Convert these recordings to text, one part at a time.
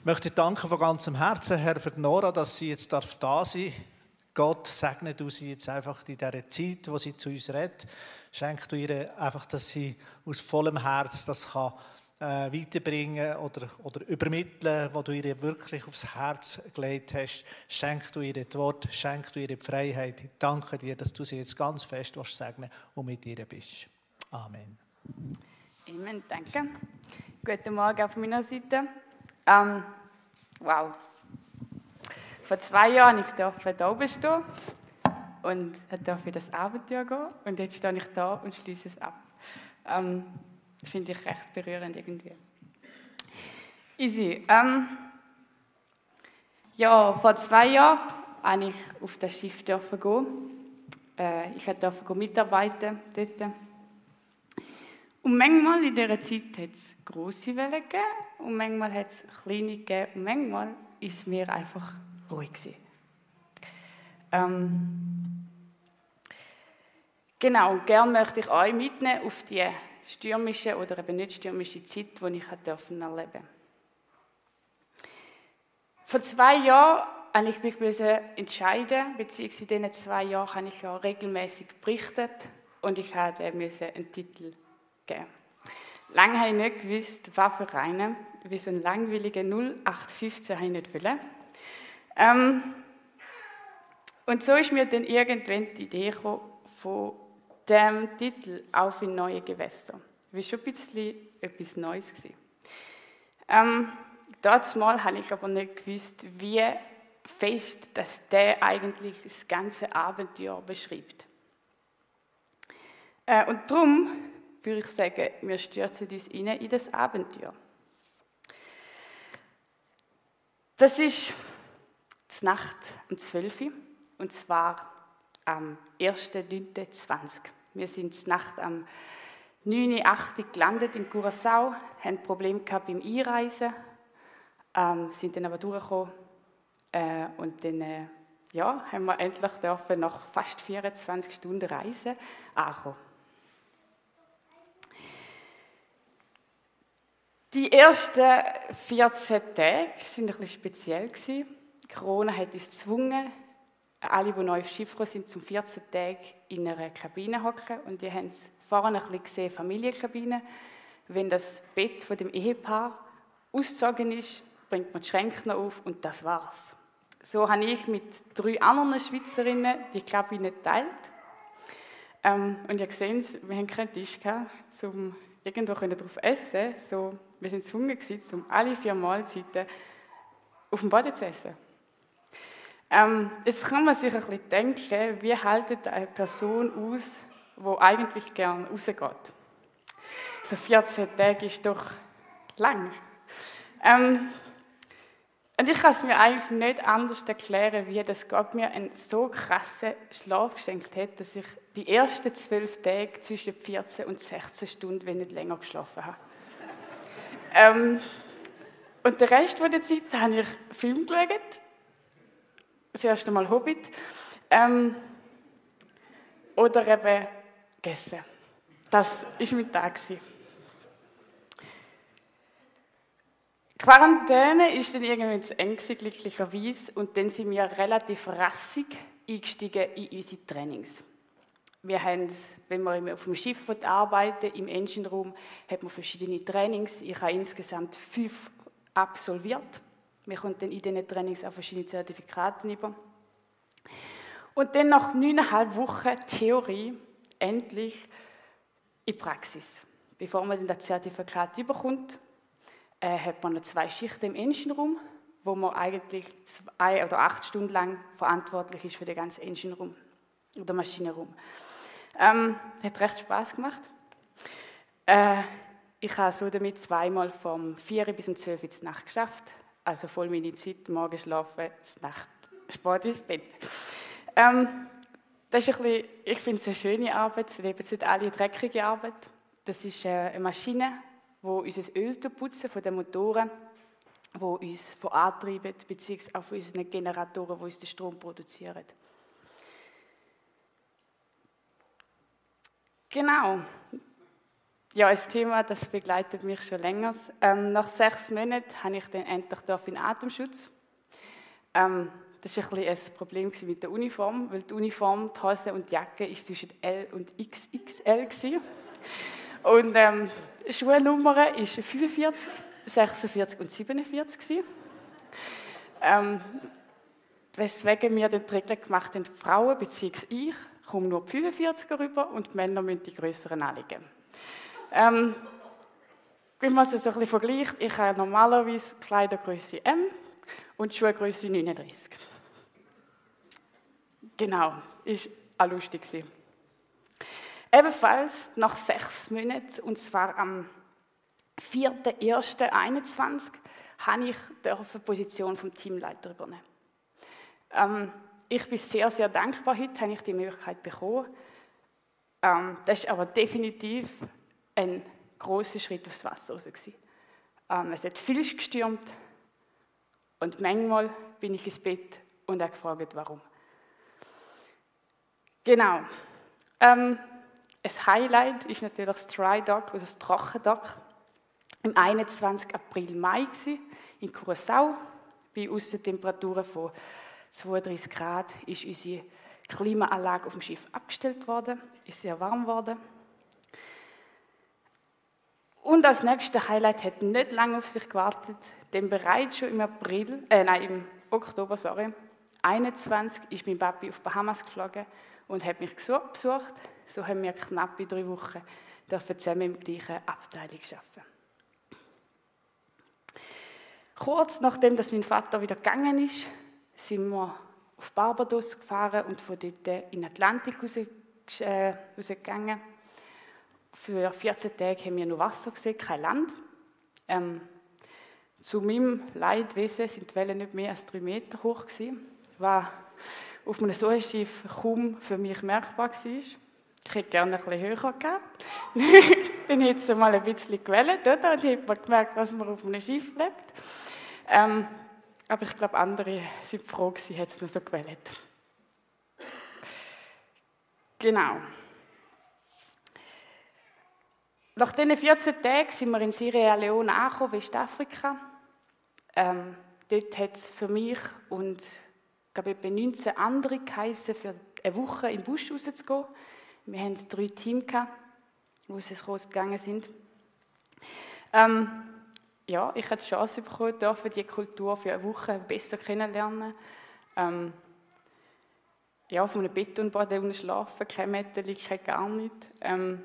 Ich möchte danken von ganzem Herzen, Herr, für Nora, dass sie jetzt da sein darf. Gott segne du sie jetzt einfach in dieser Zeit, wo sie zu uns redet. Schenk du ihr einfach, dass sie aus vollem Herz das kann äh, weiterbringen oder, oder übermitteln, was du ihr wirklich aufs Herz gelegt hast. Schenk du ihr das Wort, schenk du ihr die Freiheit. Ich danke dir, dass du sie jetzt ganz fest segnen und mit ihr bist. Amen. Amen, danke. Guten Morgen auf meiner Seite. Ähm, wow. Vor zwei Jahren ich durfte da oben stehen und durfte das Abenteuer gehen und jetzt stehe ich da und schließe es ab. Ähm, das finde ich recht berührend irgendwie. Easy. Ähm, ja, vor zwei Jahren durfte ich auf das Schiff gehen. Äh, ich durfte mitarbeiten dort. Und manchmal in dieser Zeit hat es grosse Wellen gegeben und manchmal hat es kleine gegeben und manchmal ist es mir einfach ruhig gewesen. Ähm, genau, gerne möchte ich euch mitnehmen auf die stürmische oder eben nicht stürmische Zeit, die ich erleben durfte. Vor zwei Jahren habe ich mich entscheiden, beziehungsweise in diesen zwei Jahren habe ich ja regelmäßig berichtet und ich musste einen Titel geben. Lange habe ich nicht gewusst, was für einen, wie so ein langweiliger 0815 habe ich nicht wollen. Ähm, und so ist mir dann irgendwann die Idee gekommen, von dem Titel «Auf in neue Gewässer». War schon ein bisschen etwas Neues. Gewesen. Ähm, Mal habe ich aber nicht gewusst, wie fest dass der eigentlich das ganze Abenteuer beschreibt. Äh, und darum würde ich sagen, wir stürzen uns in das Abenteuer. Das ist die Nacht um 12 Uhr, und zwar am 1.9.20. Wir sind die Nacht am 9.8. gelandet in Curaçao, haben Probleme gehabt beim Einreisen, ähm, sind dann aber durchgekommen äh, und dann äh, ja, haben wir endlich dürfen nach fast 24 Stunden Reisen ankommen. Die ersten 14 Tage sind ein bisschen speziell. Corona hat uns gezwungen, alle, die neu aufs Schiff sind, zum 14 Tag in einer Kabine hocken. Und die haben es vorne ein bisschen gesehen, Familienkabine. Wenn das Bett von dem Ehepaar ausgezogen ist, bringt man die Schränke auf und das war's. So habe ich mit drei anderen Schweizerinnen die Kabine geteilt. Ähm, und ihr seht, wir haben keinen Tisch gehabt, um irgendwo darauf zu essen. So, wir sind gezwungen, um alle vier Mahlzeiten auf dem Boden zu essen. Ähm, jetzt kann man sich ein bisschen denken, wie hält eine Person aus, die eigentlich gern rausgeht. So 14 Tage ist doch lang. Ähm, und ich kann es mir eigentlich nicht anders erklären, wie das Gott mir einen so krassen Schlaf geschenkt hat, dass ich die ersten zwölf Tage zwischen 14 und 16 Stunden, wenn nicht länger, geschlafen habe. Ähm, und den Rest der Zeit habe ich Film geschaut. Das erste Mal Hobbit. Ähm, oder eben gegessen. Das war mein Tag. Quarantäne ist dann irgendwann zu eng glücklicherweise, und dann sind wir relativ rassig eingestiegen in unsere Trainings. Wir haben, wenn man auf dem Schiff arbeiten im Engine Room, hat man verschiedene Trainings. Ich habe insgesamt fünf absolviert. Wir konnten dann in diesen Trainings auch verschiedene Zertifikate über. Und dann nach neuneinhalb Wochen Theorie endlich in Praxis. Bevor man dann das Zertifikat überkommt, äh, hat man noch zwei Schichten im Engine Room, wo man eigentlich zwei oder acht Stunden lang verantwortlich ist für den ganzen Engine Room oder Maschinenraum. Ähm, hat recht Spaß gemacht. Äh, ich habe so damit zweimal vom 4 bis um 12 Uhr Nacht geschafft. Also voll meine Zeit, morgen schlafen, Nacht, Sport ins Bett. Ähm, das ist ein bisschen, ich finde es eine schöne Arbeit. Es leben nicht alle dreckige Arbeit. Das ist äh, eine Maschine, die unser Öl putzen von den Motoren, die uns vorantreiben, beziehungsweise von unseren Generatoren, die uns den Strom produzieren. Genau. ja, ein Thema, das begleitet mich schon länger. Ähm, nach sechs Monaten habe ich dann endlich in Atemschutz. Ähm, das war ein, ein Problem mit der Uniform, weil die Uniform, die Hose und die Jacke ist zwischen L und XXL war. Und ähm, Schuhnummer ist 45, 46 und 47 Ähm, weswegen wir den Regel gemacht haben, Frauen bzw. ich kommen nur 45 rüber und die Männer müssen die größeren anlegen. Ähm, wenn man es so ein bisschen vergleicht, ich habe normalerweise Kleidergröße M und Schuhgröße 39. Genau, ist auch lustig. Gewesen. Ebenfalls nach sechs Monaten, und zwar am 4.1.21, habe ich die Position vom Teamleiter übernehmen. Ähm, ich bin sehr, sehr dankbar. Heute habe ich die Möglichkeit bekommen. Ähm, das ist aber definitiv ein großer Schritt aufs Wasser raus. Ähm, es hat viel gestürmt und manchmal bin ich ins Bett und habe gefragt, warum. Genau. Ähm, ein Highlight ist natürlich das Dry Dock, also das Trockendock. Im 21. April, Mai in Curacao, bei Aussentemperaturen von 32 Grad, ist unsere Klimaanlage auf dem Schiff abgestellt worden, ist sehr warm worden. Und als nächstes Highlight hat nicht lange auf sich gewartet, denn bereits schon im April, äh, nein, im Oktober, sorry, 21 ist mein Papi auf Bahamas geflogen und hat mich besucht. So haben wir knapp in drei Wochen dürfen zusammen im gleichen Abteilung arbeiten. Kurz nachdem, dass mein Vater wieder gegangen ist, sind wir auf Barbados gefahren und von dort in den Atlantik äh, rausgegangen. Für 14 Tage haben wir nur Wasser gesehen, kein Land. Ähm, zu meinem Leidwesen sind die Wellen nicht mehr als drei Meter hoch gewesen, was auf einem solchen Schiff kaum für mich merkbar war. Ich hätte gerne ein bisschen höher gehabt. ich bin jetzt mal ein bisschen gewellt, oder? Und habe gemerkt, dass man auf einem Schiff lebt. Ähm, aber ich glaube, andere sind froh sie hat es nur so gewählt. Genau. Nach diesen 14 Tagen sind wir in Sierra Leone angekommen, Westafrika. Ähm, dort hat es für mich und glaube, etwa 19 andere geheißen, für eine Woche in den Busch rauszugehen. Wir hatten drei Teams, die rausgegangen sind. Ähm, ja, ich hatte die Chance bekommen, dürfen die Kultur für eine Woche besser kennenlernen. Ähm, ja, auf einem Betonboden schlafen, kein Mädchen, kein gar nicht. Ähm,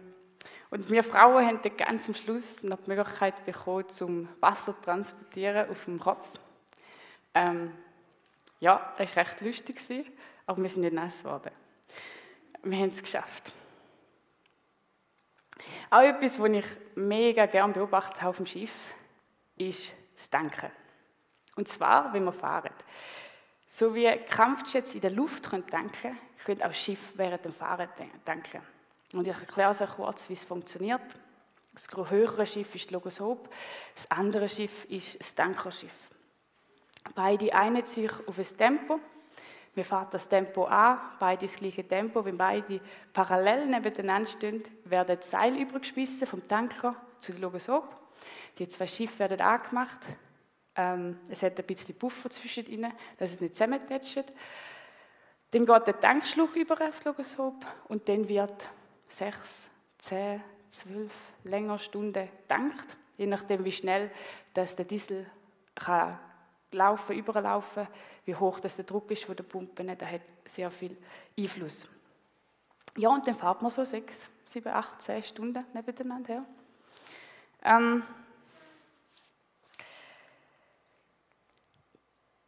und wir Frauen haben dann ganz am Schluss noch die Möglichkeit bekommen, zum Wasser zu transportieren auf dem Kopf. Ähm, ja, das war recht lustig, aber wir sind nicht nass geworden. Wir haben es geschafft. Auch etwas, was ich mega gerne beobachtet habe auf dem Schiff, ist das Denken. Und zwar, wenn wir fahren. So wie Kampfjets in der Luft können denken können, auch Schiff während dem Fahren denken. Und ich erkläre sehr kurz, wie es funktioniert. Das höhere Schiff ist Logosop, das andere Schiff ist das Denkerschiff. Beide einigen sich auf ein Tempo. Wir fahren das Tempo an, beide das gleiche Tempo. Wenn beide parallel nebeneinander stehen, werden die Seile übergeschmissen vom Tanker zu Logosop. Die zwei Schiffe werden angemacht. Ähm, es hat ein bisschen Puffer zwischen ihnen, dass es nicht zusammentätscht. Dann geht der Tankschluch über auf Logosop und dann wird sechs, zehn, zwölf länger Stunden tankt, je nachdem wie schnell dass der Diesel kann laufen, überlaufen, wie hoch das der Druck ist von der Pumpe, das hat sehr viel Einfluss. Ja, und dann fährt man so sechs, sieben, acht, zehn Stunden nebeneinander her. Ähm,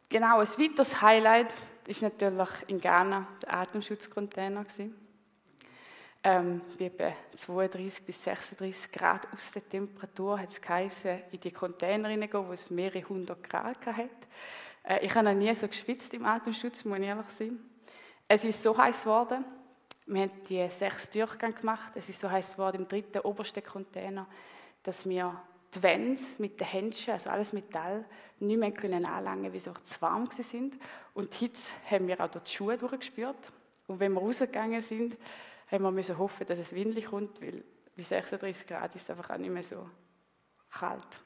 Genau, ein weiteres Highlight ist natürlich in Ghana der Atemschutzcontainer. Ähm, bei etwa 32 bis 36 Grad aus der Temperatur hat es geheißen, in die Container hineingehen, wo es mehrere hundert Grad hat. Äh, ich habe noch nie so geschwitzt im Atemschutz, muss ich ehrlich sein. Es ist so heiß geworden. Wir haben die sechs Durchgänge gemacht. Es ist so heiß geworden im dritten obersten Container, dass wir die Wände mit den Händchen, also alles Metall, nicht mehr können anlangen, weil sie zu warm sind. Und die Hitze haben wir auch durch die Schuhe durchgespürt. Und wenn wir rausgegangen sind, haben wir müssen hoffen, dass es windlich kommt, weil Bei 36 Grad ist es einfach auch nicht mehr so kalt.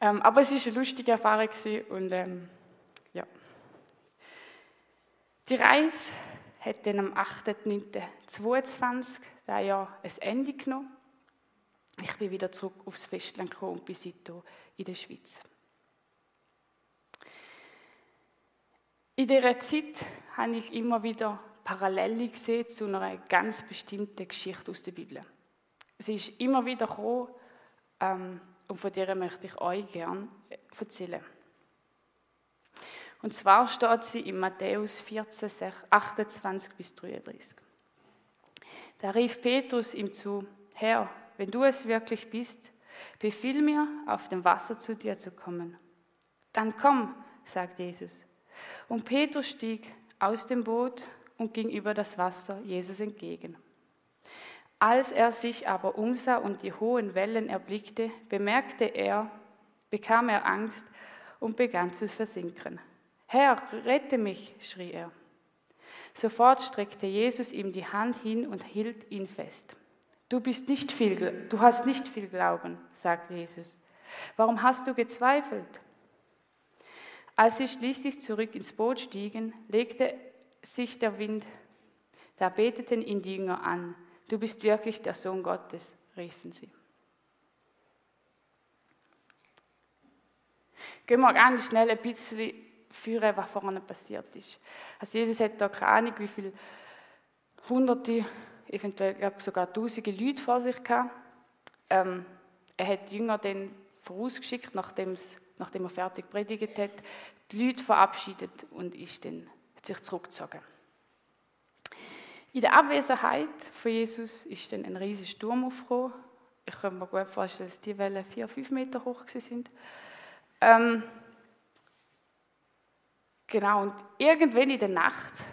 Ähm, aber es war eine lustige Erfahrung und ähm, ja. Die Reise hat dann am 8.9.22 das Jahr ein Ende genommen. Ich bin wieder zurück aufs Festland gekommen und bin seitdem in der Schweiz. In dieser Zeit habe ich immer wieder Parallele gesehen zu einer ganz bestimmten Geschichte aus der Bibel. Sie ist immer wieder gekommen ähm, und von der möchte ich euch gerne erzählen. Und zwar steht sie in Matthäus 14, 28 bis 33. Da rief Petrus ihm zu, Herr, wenn du es wirklich bist, befiehl mir, auf dem Wasser zu dir zu kommen. Dann komm, sagt Jesus. Und Petrus stieg aus dem Boot und ging über das Wasser Jesus entgegen. Als er sich aber umsah und die hohen Wellen erblickte, bemerkte er, bekam er Angst und begann zu versinken. Herr, rette mich, schrie er. Sofort streckte Jesus ihm die Hand hin und hielt ihn fest. Du bist nicht viel, du hast nicht viel Glauben, sagte Jesus. Warum hast du gezweifelt? Als sie schließlich zurück ins Boot stiegen, legte sich der Wind. Da beteten ihn die Jünger an. Du bist wirklich der Sohn Gottes, riefen sie. Gehen wir ganz schnell ein bisschen führen, was vorne passiert ist. Also Jesus hat da keine Ahnung, wie viele hunderte, eventuell glaube sogar tausende Leute vor sich gehabt. Ähm, er hat die Jünger dann vorausgeschickt, nachdem, er fertig predigt hat, die Leute verabschiedet und ist dann, hat sich zurückgezogen. In der Abwesenheit von Jesus ist dann ein riesiger Sturm aufgekommen. Ich kann mir gut vorstellen, dass die Wellen vier, fünf Meter hoch sind. Ähm, Genau, und irgendwann in der Nacht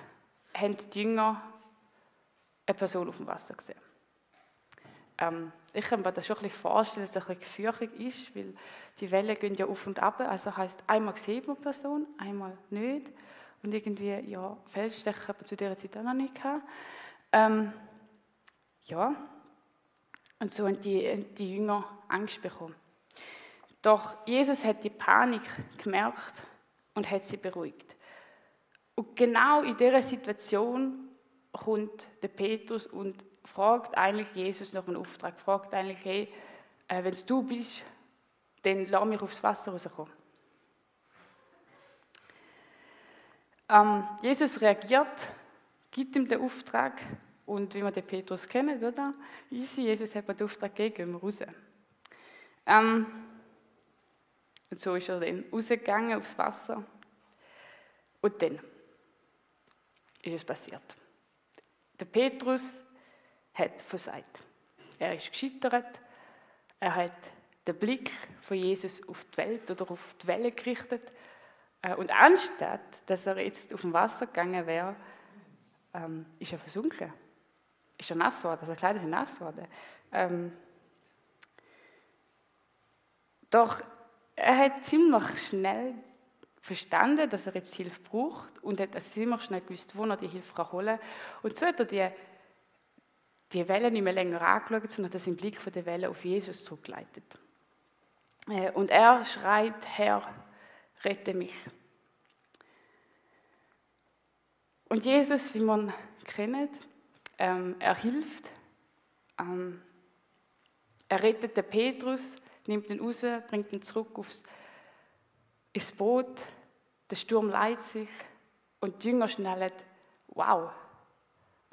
haben die Jünger eine Person auf dem Wasser gesehen. Ähm, ich kann mir das schon ein bisschen vorstellen, dass es ein bisschen gefürchtig ist, weil die Wellen gehen ja auf und ab. Also heißt einmal sieht man die Person, einmal nicht. Und irgendwie, ja, Feldstecher hat man zu dieser Zeit auch noch nicht gehabt. Ähm, ja, und so haben die, die Jünger Angst bekommen. Doch Jesus hat die Panik gemerkt und hat sie beruhigt. Und genau in dieser Situation kommt der Petrus und fragt eigentlich Jesus nach einem Auftrag, fragt eigentlich, hey, äh, wenn es du bist, dann lass mich aufs Wasser rauskommen. Ähm, Jesus reagiert, gibt ihm den Auftrag und wie wir den Petrus kennen, oder? Easy, Jesus hat mir den Auftrag gegeben, gehen wir raus. Ähm, und so ist er dann rausgegangen aufs Wasser. Und dann ist es passiert. Der Petrus hat versagt. Er ist gescheitert. Er hat den Blick von Jesus auf die Welt oder auf die Welle gerichtet. Äh, und anstatt, dass er jetzt auf dem Wasser gegangen wäre, ähm, ist er versunken. Ist er nass geworden, also Kleider sind nass geworden. Ähm, doch er hat ziemlich schnell verstanden, dass er jetzt Hilfe braucht und hat ziemlich schnell gewusst, wo er die Hilfe holen kann. Und so hat er die, die Welle nicht mehr länger angeschaut, sondern hat den Blick von der Welle auf Jesus zurückgeleitet. Äh, und er schreit, Herr, rette mich. Und Jesus, wie man kennt, ähm, er hilft. Ähm, er rettet den Petrus nimmt ihn raus, bringt ihn zurück aufs, ins Boot, der Sturm leitet sich und die Jünger schnallen, wow,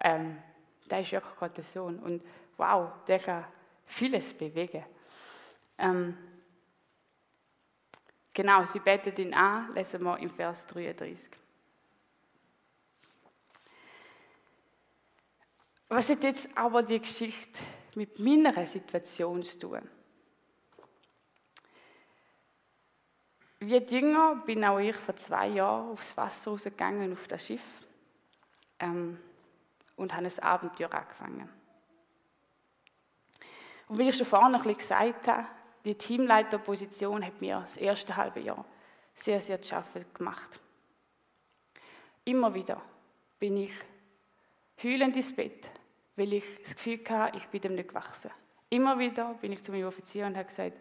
ähm, der ist wirklich Gottes Sohn und wow, der kann vieles bewegen. Ähm, genau, sie betet ihn an, lesen wir im Vers 33. Was hat jetzt aber die Geschichte mit meiner Situation zu tun? Wie Jünger bin auch ich vor zwei Jahren aufs Wasser rausgegangen, auf das Schiff, ähm, und habe ein Abenteuer angefangen. Und wie ich schon vorhin ein bisschen gesagt habe, die Teamleiterposition hat mir das erste halbe Jahr sehr, sehr zu schaffen gemacht. Immer wieder bin ich heulend ins Bett, weil ich das Gefühl hatte, ich bin dem nicht gewachsen. Immer wieder bin ich zu meinem Offizier und habe gesagt,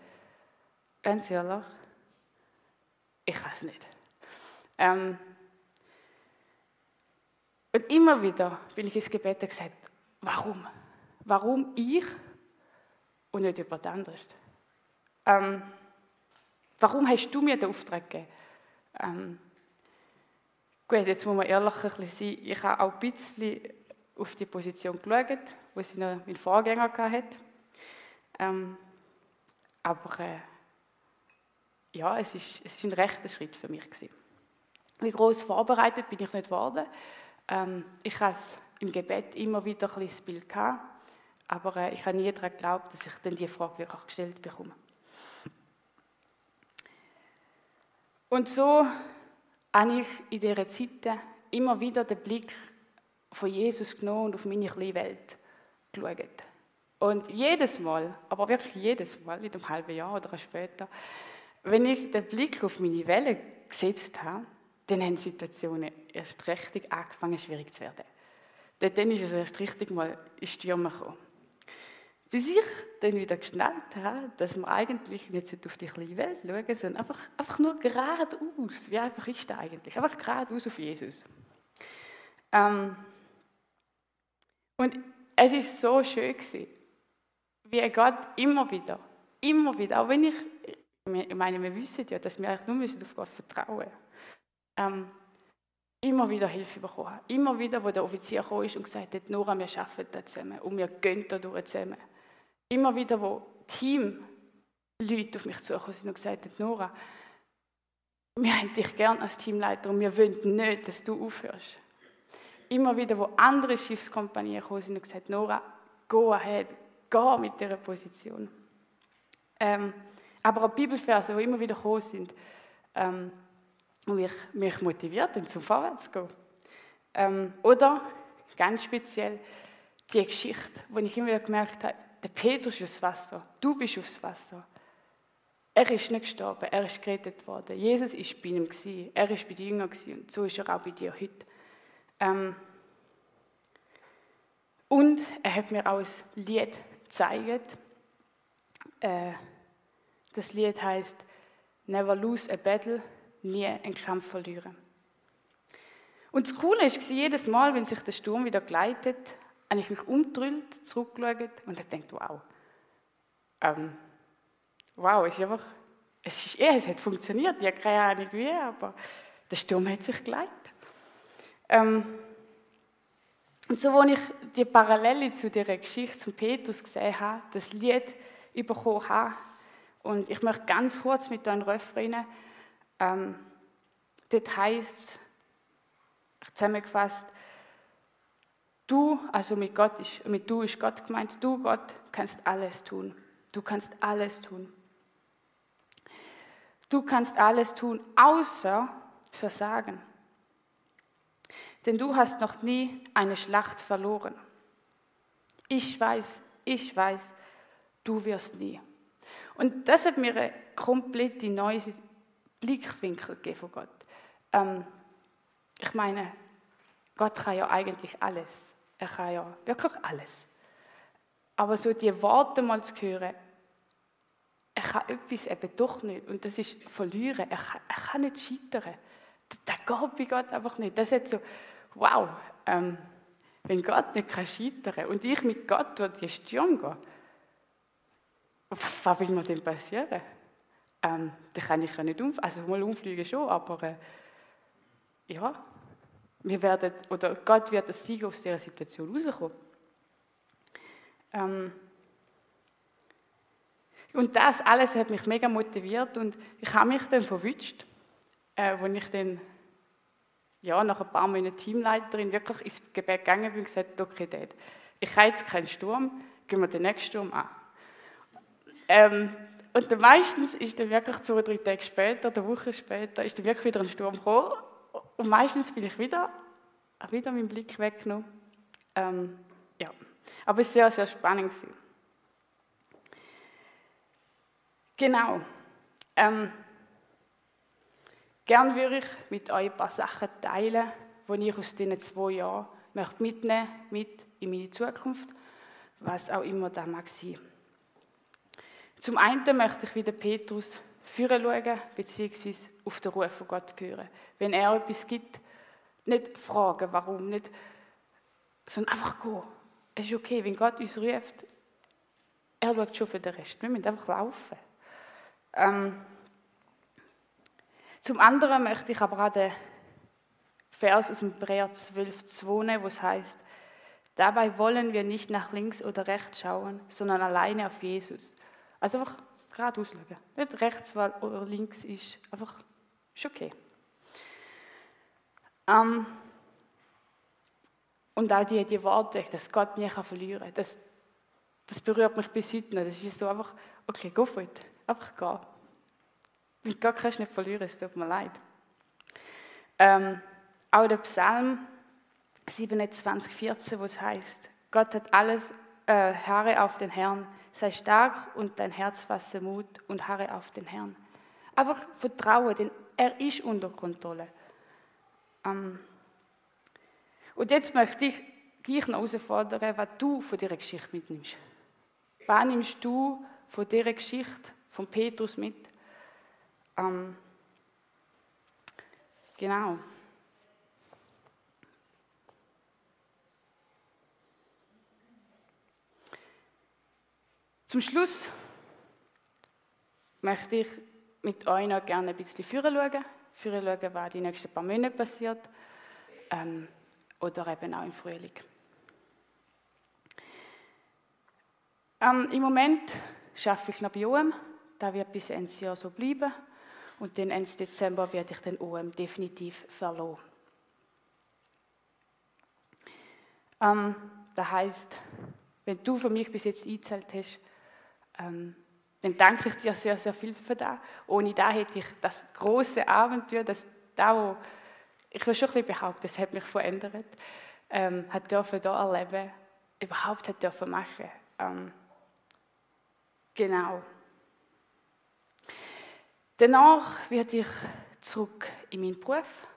ganz ehrlich, ich es nicht. Ähm, und immer wieder bin ich ins Gebet und gesagt, warum? Warum ich und nicht jemand anderes? Ähm, warum hast du mir den Auftrag gegeben? Ähm, gut, jetzt muss man ehrlich ein bisschen sein. Ich habe auch ein bisschen auf die Position geschaut, wo sie noch mein Vorgänger hatte. Ähm, aber äh, ja, es ist, es ist ein rechter Schritt für mich gewesen. Wie groß vorbereitet bin ich nicht geworden. Ähm, ich habe im Gebet immer wieder ein das Bild gehabt, aber äh, ich habe nie daran geglaubt, dass ich dann die Frage wirklich gestellt bekomme. Und so habe ich in dieser Zeit immer wieder den Blick von Jesus genommen und auf meine kleine Welt geschaut. Und jedes Mal, aber wirklich jedes Mal, in einem halben Jahr oder später, wenn ich den Blick auf meine Welle gesetzt habe, dann haben Situationen erst richtig angefangen, schwierig zu werden. Dann ist es erst richtig mal in Stürme gekommen. Bis ich dann wieder geschnallt habe, dass man eigentlich nicht auf die kleine Welt schauen sondern einfach, einfach nur geradeaus. Wie einfach ist das eigentlich? Einfach geradeaus auf Jesus. Ähm, und es ist so schön gewesen, wie Gott immer wieder, immer wieder, auch wenn ich, ich meine, wir wissen ja, dass wir nur müssen auf Gott vertrauen müssen, ähm, immer wieder Hilfe bekommen. Immer wieder, wo der Offizier kam und gesagt hat, Nora, wir arbeiten da zusammen und wir gehen da durch zusammen. Immer wieder, wo Teamleute auf mich zugekommen sind und gesagt haben, Nora, wir haben dich gern als Teamleiter und wir wollen nicht, dass du aufhörst. Immer wieder, wo andere Schiffskompanien gekommen sind und gesagt Nora, go ahead, geh mit dieser Position. Ähm, aber auch Bibelverse, die immer wieder gekommen sind ähm, und mich, mich motiviert, zum Vorwärts zu gehen. Ähm, oder, ganz speziell, die Geschichte, wo ich immer wieder gemerkt habe, der Petrus ist aufs Wasser, du bist aufs Wasser. Er ist nicht gestorben, er ist gerettet worden. Jesus ist bei ihm gewesen, er ist bei den Jüngern gewesen, und so ist er auch bei dir heute. Ähm, und er hat mir auch ein Lied gezeigt. Äh, das Lied heißt Never lose a battle, nie einen Kampf verlieren. Und das Coole war, jedes Mal, wenn sich der Sturm wieder gleitet, habe ich mich umgedrüllt, zurückgeschaut und habe gedacht, wow, ähm, wow, es ist einfach, es, ist, ja, es hat funktioniert, ich habe keine Ahnung wie, aber der Sturm hat sich geleitet. Ähm, und so, als ich die Parallele zu dieser Geschichte zum Petrus gesehen habe, das Lied bekommen habe, und ich möchte ganz kurz mit einem Refrain, ähm, dort heißt es, zusammengefasst, du, also mit Gott ist, mit du ist Gott gemeint, du Gott kannst alles tun. Du kannst alles tun. Du kannst alles tun, außer Versagen denn du hast noch nie eine Schlacht verloren. Ich weiß, ich weiß, du wirst nie. Und das hat mir einen komplett neuen Blickwinkel gegeben von Gott. Ähm, ich meine, Gott kann ja eigentlich alles. Er kann ja wirklich alles. Aber so die Worte mal zu hören, er kann etwas eben doch nicht. Und das ist verlieren. Er kann, er kann nicht scheitern. Das geht bei Gott einfach nicht. Das hat so wow, ähm, wenn Gott nicht kann scheitern und ich mit Gott durch die Stirn gehe, was will mir denn passieren? Ähm, dann kann ich ja nicht umfliegen, also mal umfliegen schon, aber äh, ja, wir werden, oder Gott wird das Sieg aus dieser Situation rauskommen. Ähm, und das alles hat mich mega motiviert und ich habe mich dann verwünscht, äh, als ich dann ja, nach ein paar Monaten Teamleiterin wirklich ins Gebet gegangen bin und gesagt, okay, Dad, ich habe jetzt keinen Sturm, gehen wir den nächsten Sturm an. Ähm, und dann meistens ist dann wirklich zwei, drei Tage später, eine Woche später, ist dann wirklich wieder ein Sturm gekommen. Und meistens bin ich wieder, wieder meinen Blick weggenommen. Ähm, ja. Aber es war sehr, sehr spannend. Gewesen. Genau. Ähm, Gern würde ich mit euch ein paar Sachen teilen, die ich aus diesen zwei Jahren möchte mitnehmen mit in meine Zukunft, was auch immer da mag sein. Zum einen möchte ich wieder Petrus führen schauen, beziehungsweise auf den Ruf von Gott hören. Wenn er etwas gibt, nicht fragen, warum, nicht, sondern einfach gehen. Es ist okay, wenn Gott uns ruft, er schaut schon für den Rest. Wir müssen einfach laufen. Ähm, zum anderen möchte ich aber auch den Vers aus dem Hebräer 12, 2, wo es heißt, dabei wollen wir nicht nach links oder rechts schauen, sondern alleine auf Jesus. Also einfach geradeaus schauen. Nicht rechts oder links ist einfach ist okay. Ähm, und auch die, die Worte, dass Gott nie verlieren kann, das, das berührt mich bis heute noch. Das ist so einfach, okay, go for it. Einfach gehen. Mit Gott kannst du nicht verlieren, es tut mir leid. Ähm, auch der Psalm 27, 14, wo es heißt, Gott hat alles, äh, harre auf den Herrn, sei stark und dein Herz fasse Mut und harre auf den Herrn. Einfach vertraue, denn er ist unter Kontrolle. Ähm, und jetzt möchte ich dich noch herausfordern, was du von dieser Geschichte mitnimmst. Was nimmst du von dieser Geschichte von Petrus mit? Ähm, genau. Zum Schluss möchte ich mit euch noch gerne ein bisschen führen schauen. Führen schauen, was die nächsten paar Monate passiert. Ähm, oder eben auch im Frühling. Ähm, Im Moment arbeite ich noch bei OM. Das wird bis Ende Jahr so bleiben. Und dann Ende Dezember werde ich den OM definitiv verloren. Ähm, das heißt, wenn du für mich bis jetzt eingezahlt hast, ähm, dann danke ich dir sehr, sehr viel für das. Ohne da hätte ich das große Abenteuer, das da, ich will schon ein bisschen behaupten, das hat mich verändert, ähm, hat dürfen da erleben, überhaupt hat dürfen machen. Ähm, Genau. Danach werde ich zurück in meinen Beruf.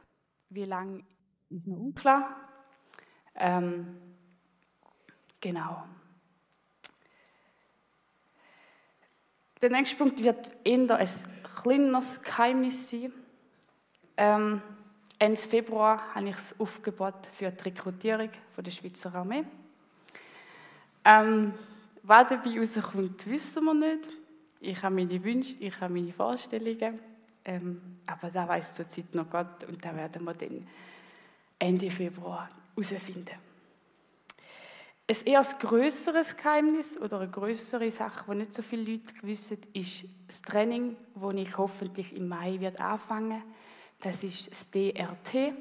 Wie lange ist noch unklar. Ähm, genau. Der nächste Punkt wird eher ein kleineres Geheimnis sein. Ähm, Ende Februar habe ich das Aufgebot für die Rekrutierung der Schweizer Armee. Ähm, was dabei rauskommt, wissen wir nicht. Ich habe meine Wünsche, ich habe meine Vorstellungen. Ähm, aber da weiß zurzeit noch Gott und da werden wir dann Ende Februar herausfinden. Ein eher größeres Geheimnis oder eine größere Sache, die nicht so viele Leute wissen, ist das Training, das ich hoffentlich im Mai wird anfangen Das ist das DRT,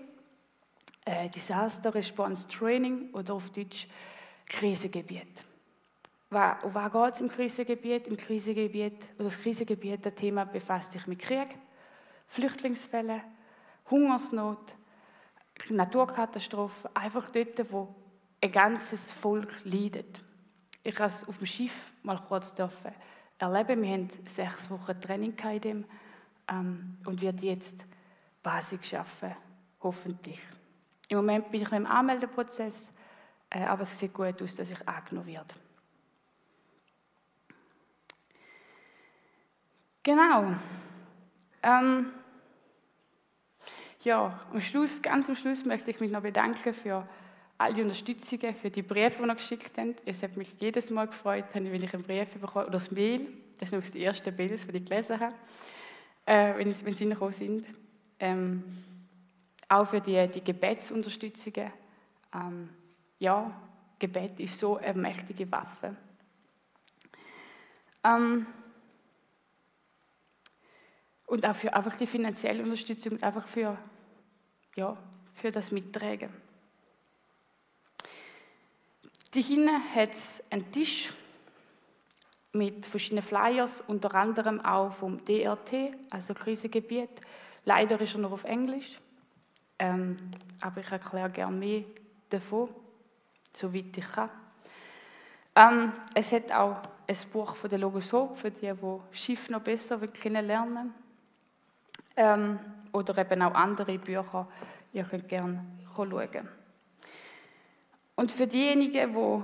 äh, Disaster Response Training oder auf Deutsch Krisengebiet. Um was geht es im Krisengebiet? Im Krisengebiet, oder das Krisengebiet, das Thema befasst sich mit Krieg, Flüchtlingsfällen, Hungersnot, Naturkatastrophen, einfach dort, wo ein ganzes Volk leidet. Ich durfte es auf dem Schiff mal kurz erleben. Wir haben sechs Wochen Training in dem ähm, und wird jetzt Basis schaffen, hoffentlich. Im Moment bin ich noch im Anmeldeprozess, äh, aber es sieht gut aus, dass ich angenommen werde. Genau. Ähm, ja, am Schluss, ganz am Schluss möchte ich mich noch bedanken für all die Unterstützungen, für die Briefe, die ihr geschickt habt. Es hat mich jedes Mal gefreut, wenn ich einen Brief bekomme, oder das Mail, das sind die ersten Mails, die ich gelesen habe, äh, wenn, wenn sie gekommen sind. Ähm, auch für die, die Gebetsunterstützungen. Ähm, ja, Gebet ist so eine mächtige Waffe. Ähm, und auch für einfach die finanzielle Unterstützung, einfach für, ja, für das Mittragen. Die hinten hat es einen Tisch mit verschiedenen Flyers, unter anderem auch vom DRT, also Krisengebiet. Leider ist er noch auf Englisch, ähm, aber ich erkläre gerne mehr davon, soweit ich kann. Ähm, es hat auch ein Buch von der Logosop für die, die Schiff noch besser kennenlernen ähm, oder eben auch andere Bücher. Ihr könnt gerne schauen. Und für diejenigen, die,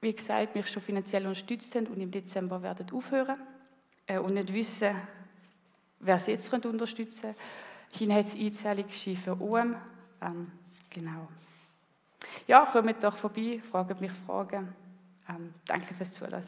wie gesagt, mich schon finanziell unterstützt haben und im Dezember werden aufhören äh, und nicht wissen, wer sie jetzt unterstützen könnte, China hat das Einzahlungsschein für UM. Ähm, genau. Ja, kommt doch vorbei, fragt mich Fragen. Ähm, danke fürs Zuhören.